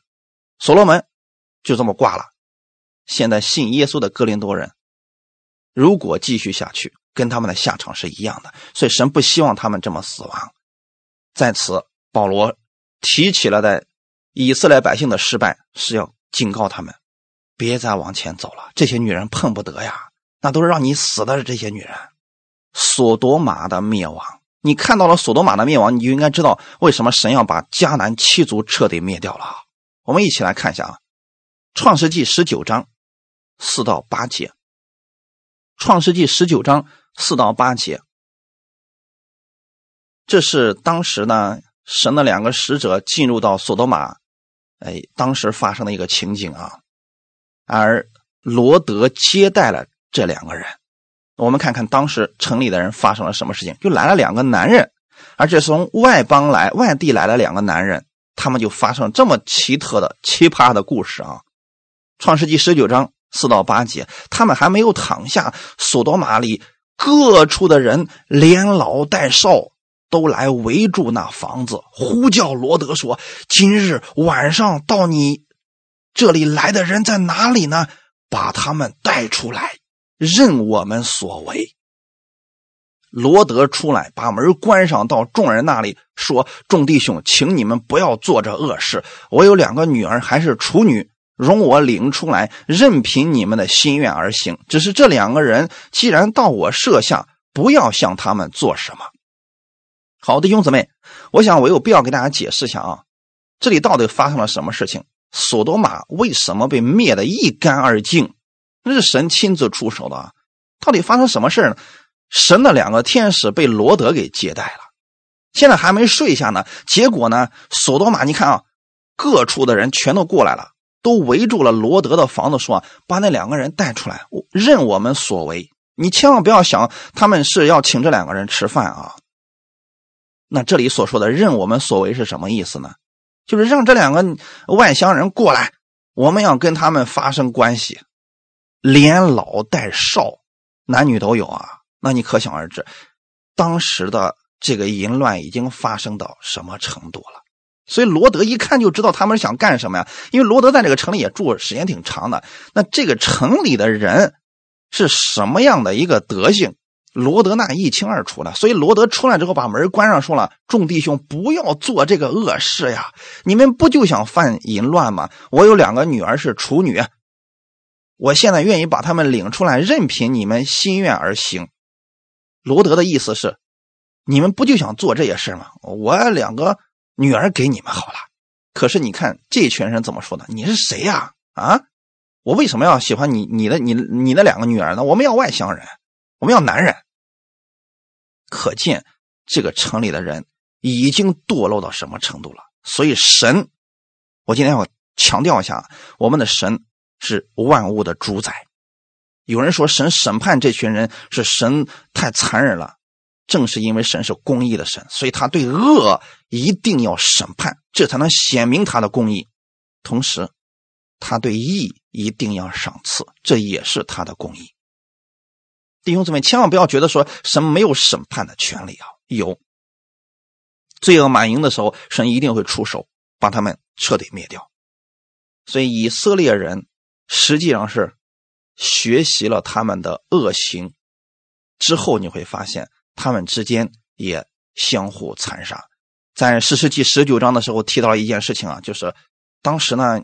所罗门就这么挂了。现在信耶稣的哥林多人，如果继续下去，跟他们的下场是一样的。所以神不希望他们这么死亡。在此，保罗提起了的以色列百姓的失败，是要警告他们，别再往前走了。这些女人碰不得呀，那都是让你死的。这些女人，索多玛的灭亡，你看到了索多玛的灭亡，你就应该知道为什么神要把迦南七族彻底灭掉了。我们一起来看一下啊，《创世纪》十九章。四到八节，《创世纪》十九章四到八节，这是当时呢神的两个使者进入到索多玛，哎，当时发生的一个情景啊。而罗德接待了这两个人。我们看看当时城里的人发生了什么事情，就来了两个男人，而且从外邦来、外地来了两个男人，他们就发生这么奇特的、奇葩的故事啊。创世纪十九章四到八节，他们还没有躺下，索多玛里各处的人连老带少都来围住那房子，呼叫罗德说：“今日晚上到你这里来的人在哪里呢？把他们带出来。”任我们所为。罗德出来，把门关上，到众人那里说：“众弟兄，请你们不要做这恶事。我有两个女儿，还是处女，容我领出来，任凭你们的心愿而行。只是这两个人既然到我舍下，不要向他们做什么。”好的，兄姊妹，我想我有必要给大家解释一下啊，这里到底发生了什么事情？索多玛为什么被灭得一干二净？那是神亲自出手的啊！到底发生什么事呢？神的两个天使被罗德给接待了，现在还没睡下呢。结果呢，索多玛，你看啊，各处的人全都过来了，都围住了罗德的房子，说：“把那两个人带出来，任我们所为。”你千万不要想他们是要请这两个人吃饭啊。那这里所说的“任我们所为”是什么意思呢？就是让这两个外乡人过来，我们要跟他们发生关系。连老带少，男女都有啊。那你可想而知，当时的这个淫乱已经发生到什么程度了。所以罗德一看就知道他们想干什么呀。因为罗德在这个城里也住时间挺长的，那这个城里的人是什么样的一个德性，罗德那一清二楚的。所以罗德出来之后把门关上，说了：“众弟兄，不要做这个恶事呀！你们不就想犯淫乱吗？我有两个女儿是处女。”我现在愿意把他们领出来，任凭你们心愿而行。罗德的意思是，你们不就想做这些事吗？我两个女儿给你们好了。可是你看这群人怎么说的？你是谁呀？啊，我为什么要喜欢你？你的、你、你的两个女儿呢？我们要外乡人，我们要男人。可见这个城里的人已经堕落到什么程度了。所以神，我今天要强调一下，我们的神。是万物的主宰。有人说神审判这群人是神太残忍了，正是因为神是公义的神，所以他对恶一定要审判，这才能显明他的公义。同时，他对义一定要赏赐，这也是他的公义。弟兄姊妹，千万不要觉得说神没有审判的权利啊，有。罪恶满盈的时候，神一定会出手，把他们彻底灭掉。所以以色列人。实际上是学习了他们的恶行之后，你会发现他们之间也相互残杀。在《史诗记》十九章的时候提到了一件事情啊，就是当时呢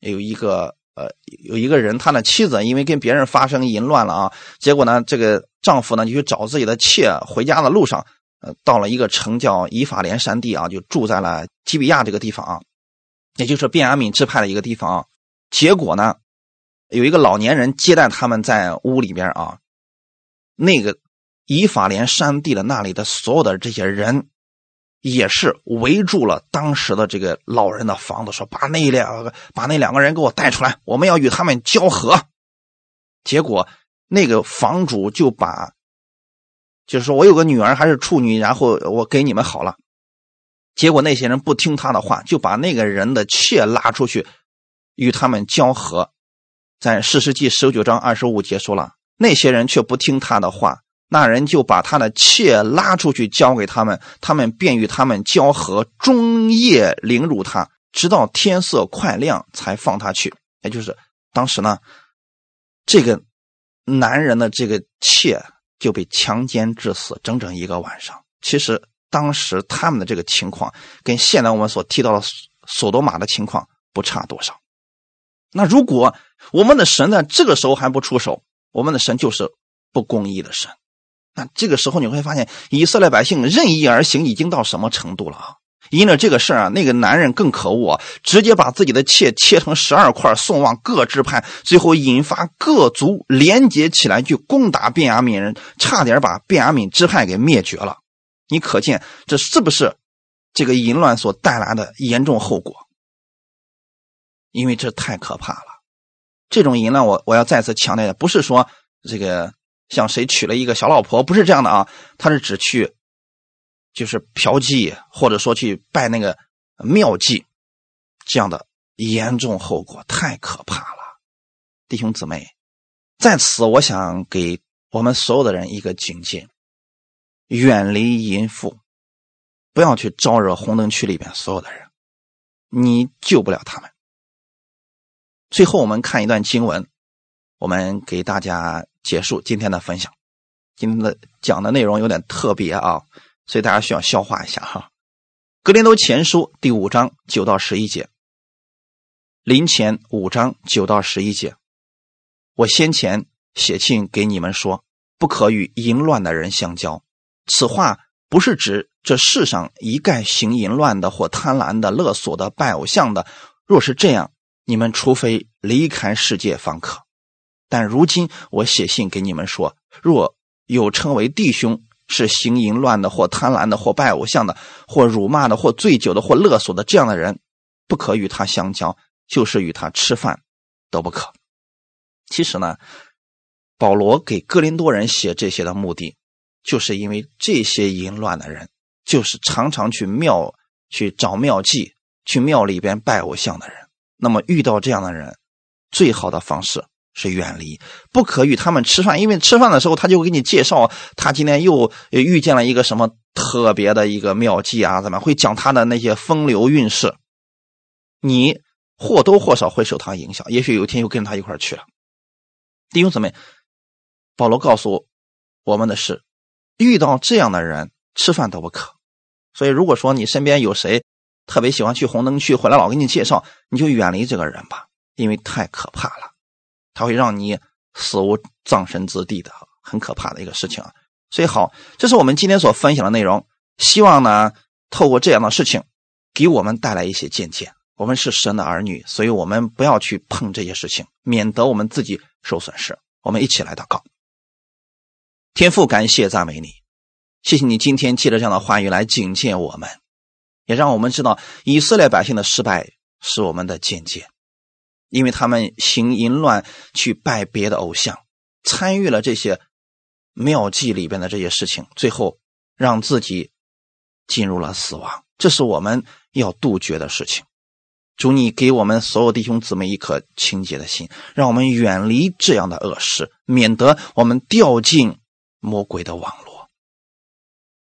有一个呃有一个人，他的妻子因为跟别人发生淫乱了啊，结果呢这个丈夫呢就去找自己的妾，回家的路上呃到了一个城叫以法莲山地啊，就住在了基比亚这个地方啊，也就是便雅悯支派的一个地方啊，结果呢。有一个老年人接待他们在屋里边啊，那个以法莲山地的那里的所有的这些人，也是围住了当时的这个老人的房子，说把那两个把那两个人给我带出来，我们要与他们交合。结果那个房主就把，就是说我有个女儿还是处女，然后我给你们好了。结果那些人不听他的话，就把那个人的妾拉出去与他们交合。在四世纪十九章二十五节说了，那些人却不听他的话，那人就把他的妾拉出去交给他们，他们便与他们交合，终夜凌辱他，直到天色快亮才放他去。也就是当时呢，这个男人的这个妾就被强奸致死，整整一个晚上。其实当时他们的这个情况，跟现在我们所提到的索多玛的情况不差多少。那如果我们的神在这个时候还不出手，我们的神就是不公义的神。那这个时候你会发现，以色列百姓任意而行已经到什么程度了啊？因着这个事儿啊，那个男人更可恶，直接把自己的妾切成十二块送往各支派，最后引发各族联结起来去攻打便雅悯人，差点把便雅悯支派给灭绝了。你可见这是不是这个淫乱所带来的严重后果？因为这太可怕了。这种淫乱，我我要再次强调的，不是说这个像谁娶了一个小老婆，不是这样的啊，他是指去就是嫖妓，或者说去拜那个庙妓，这样的严重后果太可怕了。弟兄姊妹，在此我想给我们所有的人一个警戒：远离淫妇，不要去招惹红灯区里边所有的人，你救不了他们。最后，我们看一段经文，我们给大家结束今天的分享。今天的讲的内容有点特别啊，所以大家需要消化一下哈。格林多前书第五章九到十一节，临前五章九到十一节，我先前写信给你们说，不可与淫乱的人相交。此话不是指这世上一概行淫乱的或贪婪的、勒索的、拜偶像的。若是这样，你们除非离开世界方可，但如今我写信给你们说，若有称为弟兄是行淫乱的，或贪婪的，或拜偶像的，或辱骂的，或醉酒的，或勒索的这样的人，不可与他相交，就是与他吃饭都不可。其实呢，保罗给哥林多人写这些的目的，就是因为这些淫乱的人，就是常常去庙去找庙妓，去庙里边拜偶像的人。那么遇到这样的人，最好的方式是远离，不可与他们吃饭，因为吃饭的时候他就会给你介绍他今天又遇见了一个什么特别的一个妙计啊，怎么会讲他的那些风流韵事，你或多或少会受他影响，也许有一天又跟他一块去了。弟兄姊妹，保罗告诉我们的是，遇到这样的人吃饭都不可。所以如果说你身边有谁，特别喜欢去红灯区，回来老给你介绍，你就远离这个人吧，因为太可怕了，他会让你死无葬身之地的，很可怕的一个事情啊。所以好，这是我们今天所分享的内容，希望呢透过这样的事情，给我们带来一些见解。我们是神的儿女，所以我们不要去碰这些事情，免得我们自己受损失。我们一起来祷告，天父，感谢赞美你，谢谢你今天借着这样的话语来警戒我们。也让我们知道，以色列百姓的失败是我们的见解，因为他们行淫乱，去拜别的偶像，参与了这些妙计里边的这些事情，最后让自己进入了死亡。这是我们要杜绝的事情。主，你给我们所有弟兄姊妹一颗清洁的心，让我们远离这样的恶事，免得我们掉进魔鬼的网络。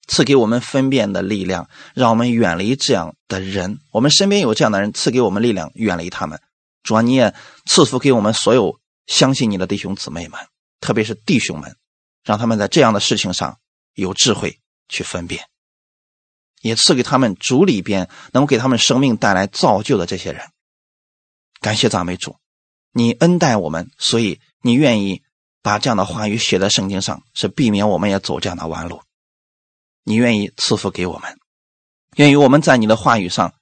赐给我们分辨的力量，让我们远离这样的人。我们身边有这样的人，赐给我们力量，远离他们。主啊，你也赐福给我们所有相信你的弟兄姊妹们，特别是弟兄们，让他们在这样的事情上有智慧去分辨，也赐给他们主里边能够给他们生命带来造就的这些人。感谢赞美主，你恩待我们，所以你愿意把这样的话语写在圣经上，是避免我们也走这样的弯路。你愿意赐福给我们，愿意我们在你的话语上，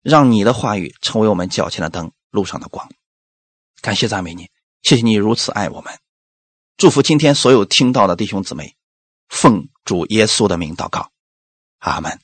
让你的话语成为我们脚前的灯，路上的光。感谢赞美你，谢谢你如此爱我们，祝福今天所有听到的弟兄姊妹，奉主耶稣的名祷告，阿门。